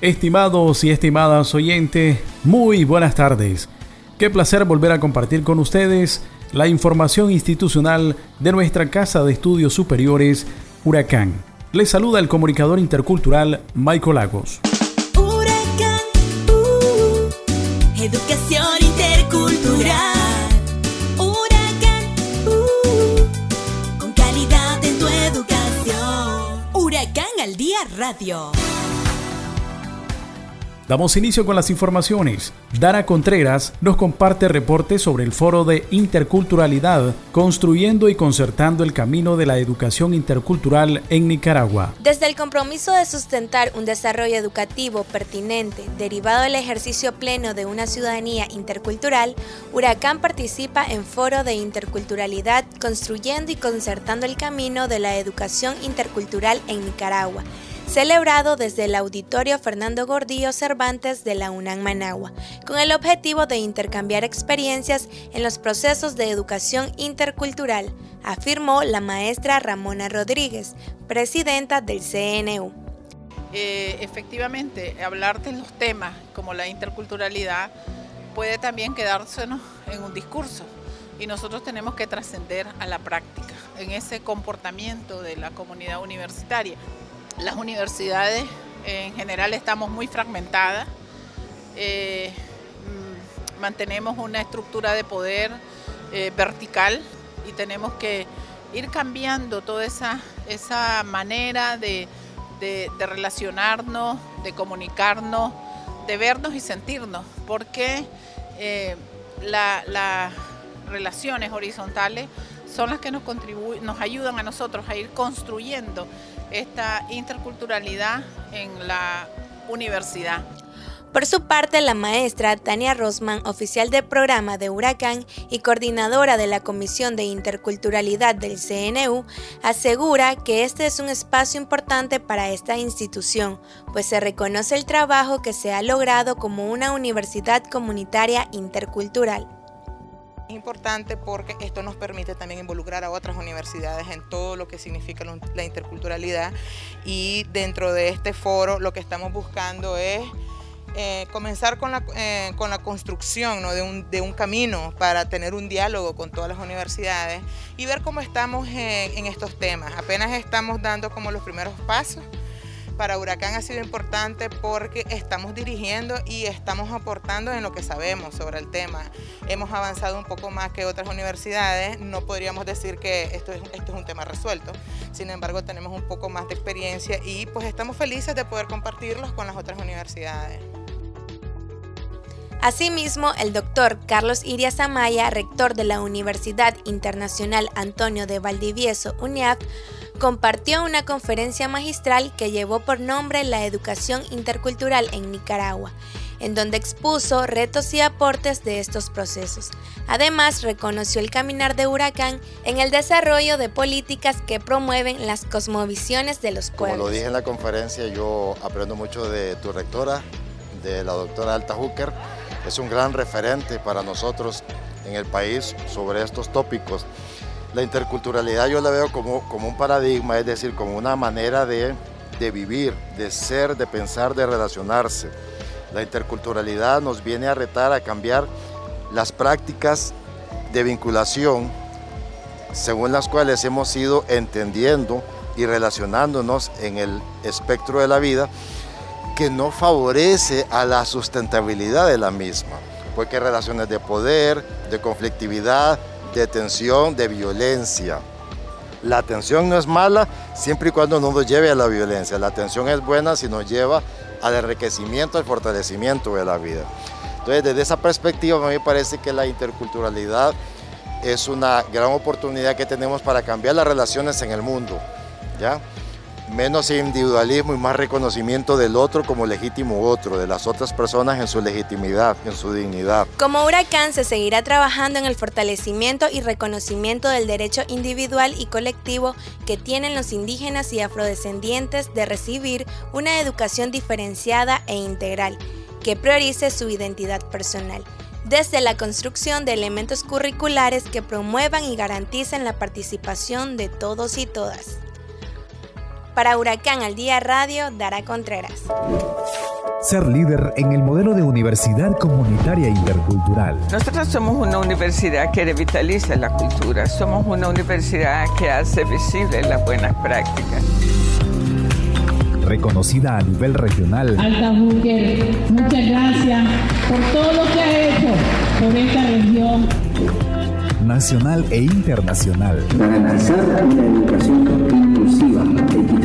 estimados y estimadas oyentes, muy buenas tardes. Qué placer volver a compartir con ustedes la información institucional de nuestra Casa de Estudios Superiores, Huracán. Les saluda el comunicador intercultural Michael Lagos. Huracán, uh, educación intercultural. Huracán, uh, con calidad en tu educación. Huracán al día radio. Damos inicio con las informaciones. Dara Contreras nos comparte reportes sobre el foro de interculturalidad, construyendo y concertando el camino de la educación intercultural en Nicaragua. Desde el compromiso de sustentar un desarrollo educativo pertinente, derivado del ejercicio pleno de una ciudadanía intercultural, Huracán participa en foro de interculturalidad, construyendo y concertando el camino de la educación intercultural en Nicaragua celebrado desde el Auditorio Fernando Gordillo Cervantes de la UNAM Managua, con el objetivo de intercambiar experiencias en los procesos de educación intercultural, afirmó la maestra Ramona Rodríguez, presidenta del CNU. Eh, efectivamente, hablar de los temas como la interculturalidad puede también quedársenos en un discurso y nosotros tenemos que trascender a la práctica, en ese comportamiento de la comunidad universitaria. Las universidades en general estamos muy fragmentadas, eh, mm, mantenemos una estructura de poder eh, vertical y tenemos que ir cambiando toda esa, esa manera de, relacionarnos, de comunicarnos, de vernos y sentirnos, porque eh, las relaciones horizontales son las que nos, nos ayudan a nosotros a ir construyendo esta interculturalidad en la universidad. Por su parte, la maestra Tania Rosman, oficial de programa de Huracán y coordinadora de la Comisión de Interculturalidad del CNU, asegura que este es un espacio importante para esta institución, pues se reconoce el trabajo que se ha logrado como una universidad comunitaria intercultural. Es importante porque esto nos permite también involucrar a otras universidades en todo lo que significa la interculturalidad y dentro de este foro lo que estamos buscando es eh, comenzar con la, eh, con la construcción de, un, de, un, camino para tener un diálogo con todas las universidades y ver cómo estamos en estos temas. Apenas estamos dando como los primeros pasos para Huracán ha sido importante porque estamos dirigiendo y estamos aportando en lo que sabemos sobre el tema. Hemos avanzado un poco más que otras universidades, no podríamos decir que esto es, un tema resuelto, sin embargo tenemos un poco más de experiencia y pues estamos felices de poder compartirlos con las otras universidades. Asimismo, el doctor Carlos Irias Amaya, rector de la Universidad Internacional Antonio de Valdivieso, UNIAF, compartió una conferencia magistral que llevó por nombre La educación intercultural en Nicaragua, en donde expuso retos y aportes de estos procesos. Además, reconoció el caminar de Huracán en el desarrollo de políticas que promueven las cosmovisiones de los pueblos. Como lo dije en la conferencia, yo aprendo mucho de tu rectora, de la doctora Alta Hooker. Es un gran referente para nosotros en el país sobre estos tópicos. La interculturalidad yo la veo como, como un paradigma, es decir, como una manera de, de vivir, de ser, de pensar, de relacionarse. La interculturalidad nos viene a retar a cambiar las prácticas de vinculación según las cuales hemos ido entendiendo y relacionándonos en el espectro de la vida que no favorece a la sustentabilidad de la misma, porque relaciones de poder, de conflictividad, de tensión, de violencia. La tensión no es mala siempre y cuando no nos lleve a la violencia. La tensión es buena si nos lleva al enriquecimiento, al fortalecimiento de la vida. Entonces, desde esa perspectiva, a mí me parece que la interculturalidad es una gran oportunidad que tenemos para cambiar las relaciones en el mundo. ¿ya? Menos individualismo y más reconocimiento del otro como legítimo otro, de las otras personas en su legitimidad, en su dignidad. Como Huracán se seguirá trabajando en el fortalecimiento y reconocimiento del derecho individual y colectivo que tienen los indígenas y afrodescendientes de recibir una educación diferenciada e integral que priorice su identidad personal desde la construcción de elementos curriculares que promuevan y garanticen la participación de todos y todas. Para Huracán al Día Radio, Dara Contreras. Ser líder en el modelo de universidad comunitaria intercultural. Nosotros somos una universidad que revitaliza la cultura, somos una universidad que hace visibles las buenas prácticas reconocida a nivel regional. Alta muchas gracias por todo lo que ha hecho por esta región. Nacional e internacional. Garantizar una educación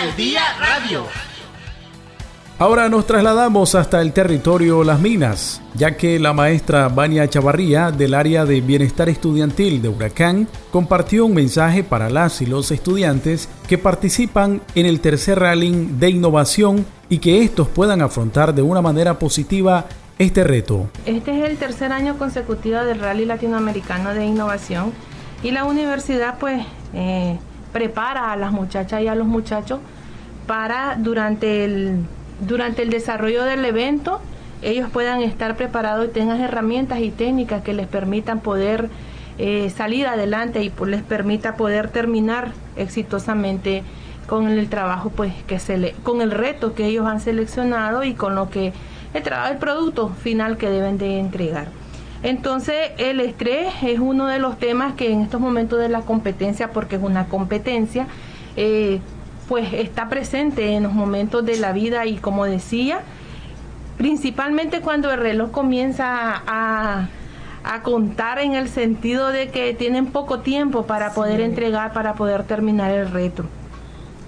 Al día radio. Ahora nos trasladamos hasta el territorio Las Minas, ya que la maestra Vania Chavarría del área de bienestar estudiantil de Huracán compartió un mensaje para las y los estudiantes que participan en el tercer rally de innovación y que estos puedan afrontar de una manera positiva este reto. Este es el tercer año consecutivo del rally latinoamericano de innovación y la universidad pues eh, prepara a las muchachas y a los muchachos para durante el durante el desarrollo del evento ellos puedan estar preparados y tengan herramientas y técnicas que les permitan poder eh, salir adelante y les permita poder terminar exitosamente con el trabajo pues que se le, con el reto que ellos han seleccionado y con lo que el el producto final que deben de entregar. Entonces el estrés es uno de los temas que en estos momentos de la competencia, porque es una competencia, eh, pues está presente en los momentos de la vida y como decía, principalmente cuando el reloj comienza a, contar en el sentido de que tienen poco tiempo para poder entregar, para poder terminar el reto.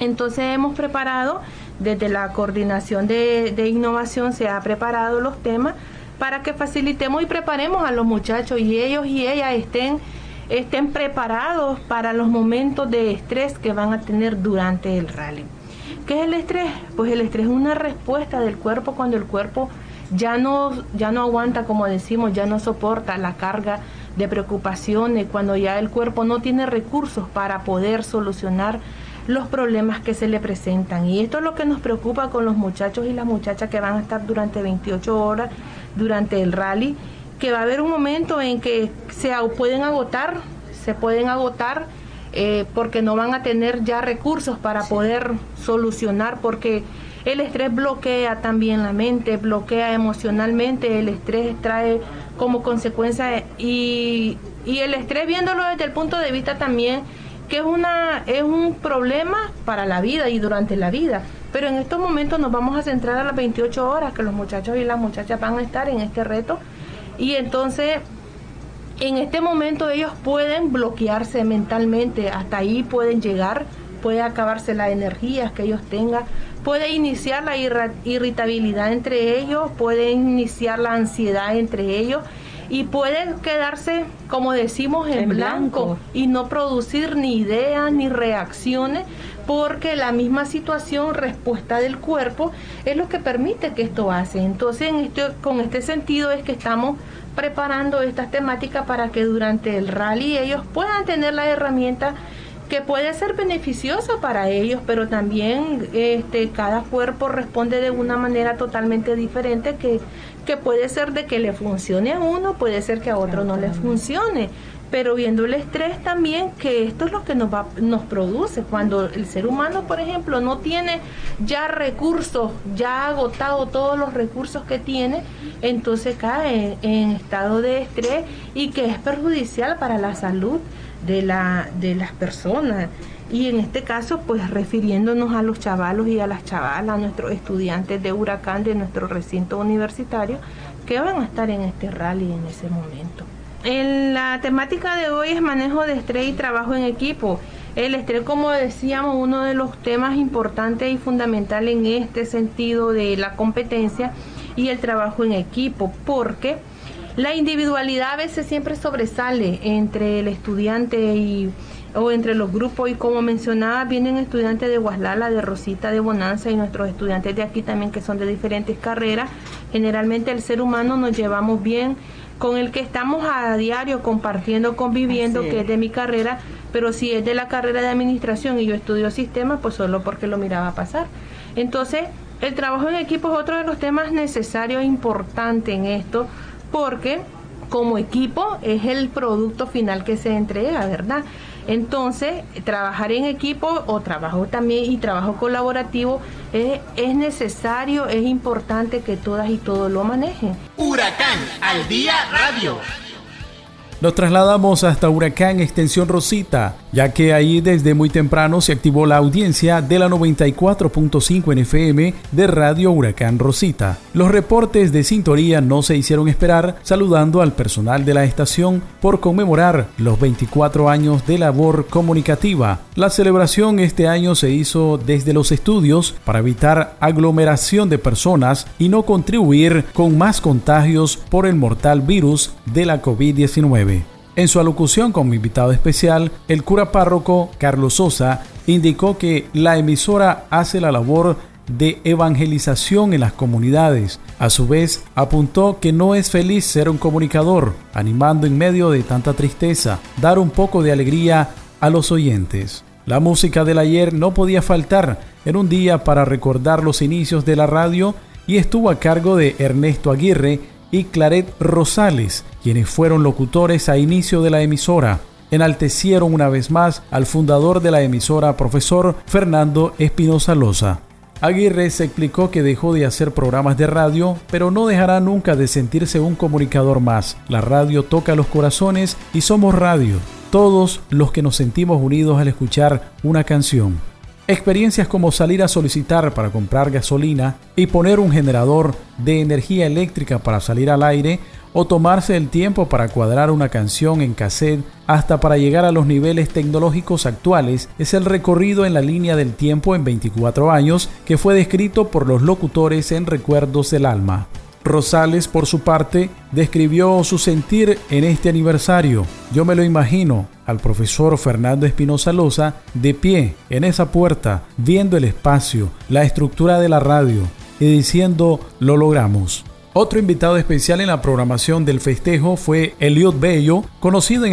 Entonces hemos preparado, desde la coordinación de, de innovación se ha preparado los temas para que facilitemos y preparemos a los muchachos y ellos y ellas estén estén preparados para los momentos de estrés que van a tener durante el rally. ¿Qué es el estrés? Pues el estrés es una respuesta del cuerpo cuando el cuerpo ya no, ya no aguanta, como decimos, ya no soporta la carga de preocupaciones, cuando ya el cuerpo no tiene recursos para poder solucionar los problemas que se le presentan. Y esto es lo que nos preocupa con los muchachos y las muchachas que van a estar durante 28 horas durante el rally que va a haber un momento en que se pueden agotar, se pueden agotar eh, porque no van a tener ya recursos para poder solucionar, porque el estrés bloquea también la mente, bloquea emocionalmente, el estrés trae como consecuencia y, y el estrés viéndolo desde el punto de vista también que es una es un problema para la vida y durante la vida. Pero en estos momentos nos vamos a centrar a las 28 horas que los muchachos y las muchachas van a estar en este reto. Y entonces, en este momento ellos pueden bloquearse mentalmente, hasta ahí pueden llegar, puede acabarse la energía que ellos tengan, puede iniciar la irritabilidad entre ellos, puede iniciar la ansiedad entre ellos y pueden quedarse, como decimos, en, blanco, y no producir ni ideas ni reacciones porque la misma situación, respuesta del cuerpo, es lo que permite que esto hace. Entonces, en este, con este sentido es que estamos preparando estas temáticas para que durante el rally ellos puedan tener la herramienta que puede ser beneficiosa para ellos, pero también este, cada cuerpo responde de una manera totalmente diferente que, que puede ser de que le funcione a uno, puede ser que a otro no le funcione pero viendo el estrés también, que esto es lo que nos, nos produce. Cuando el ser humano, por ejemplo, no tiene ya recursos, ya ha agotado todos los recursos que tiene, entonces cae en, estado de estrés y que es perjudicial para la salud de, la, de las personas. Y en este caso, pues refiriéndonos a los chavalos y a las chavalas, a nuestros estudiantes de Huracán de nuestro recinto universitario, que van a estar en este rally en ese momento. En la temática de hoy es manejo de estrés y trabajo en equipo. El estrés, como decíamos, uno de los temas importantes y fundamentales en este sentido de la competencia y el trabajo en equipo, porque la individualidad a veces siempre sobresale entre el estudiante y o entre los grupos y como mencionaba vienen estudiantes de Guaslala, de Rosita, de Bonanza y nuestros estudiantes de aquí también que son de diferentes carreras. Generalmente el ser humano nos llevamos bien con el que estamos a diario compartiendo, conviviendo, que es de mi carrera, pero si es de la carrera de administración y yo estudio sistemas, pues solo porque lo miraba pasar. Entonces, el trabajo en equipo es otro de los temas necesarios e importantes en esto, porque como equipo es el producto final que se entrega, ¿verdad? Entonces, trabajar en equipo o trabajo también y trabajo colaborativo es, es necesario, es importante que todas y todos lo manejen. Huracán al día radio. Nos trasladamos hasta Huracán Extensión Rosita, ya que ahí desde muy temprano se activó la audiencia de la 94.5 NFM de Radio Huracán Rosita. Los reportes de sintonía no se hicieron esperar, saludando al personal de la estación por conmemorar los 24 años de labor comunicativa. La celebración este año se hizo desde los estudios para evitar aglomeración de personas y no contribuir con más contagios por el mortal virus de la COVID-19. En su alocución como invitado especial, el cura párroco Carlos Sosa indicó que la emisora hace la labor de evangelización en las comunidades. A su vez, apuntó que no es feliz ser un comunicador, animando en medio de tanta tristeza, dar un poco de alegría a los oyentes. La música del ayer no podía faltar en un día para recordar los inicios de la radio y estuvo a cargo de Ernesto Aguirre y Claret Rosales, quienes fueron locutores a inicio de la emisora. Enaltecieron una vez más al fundador de la emisora, profesor Fernando Espinosa Loza. Aguirre se explicó que dejó de hacer programas de radio, pero no dejará nunca de sentirse un comunicador más. La radio toca los corazones y somos radio, todos los que nos sentimos unidos al escuchar una canción. Experiencias como salir a solicitar para comprar gasolina y poner un generador de energía eléctrica para salir al aire o tomarse el tiempo para cuadrar una canción en cassette hasta para llegar a los niveles tecnológicos actuales es el recorrido en la línea del tiempo en 24 años que fue descrito por los locutores en Recuerdos del Alma. Rosales, por su parte, describió su sentir en este aniversario. Yo me lo imagino al profesor Fernando Espinosa Loza de pie en esa puerta, viendo el espacio, la estructura de la radio y diciendo lo logramos. Otro invitado especial en la programación del festejo fue Eliot Bello, conocido en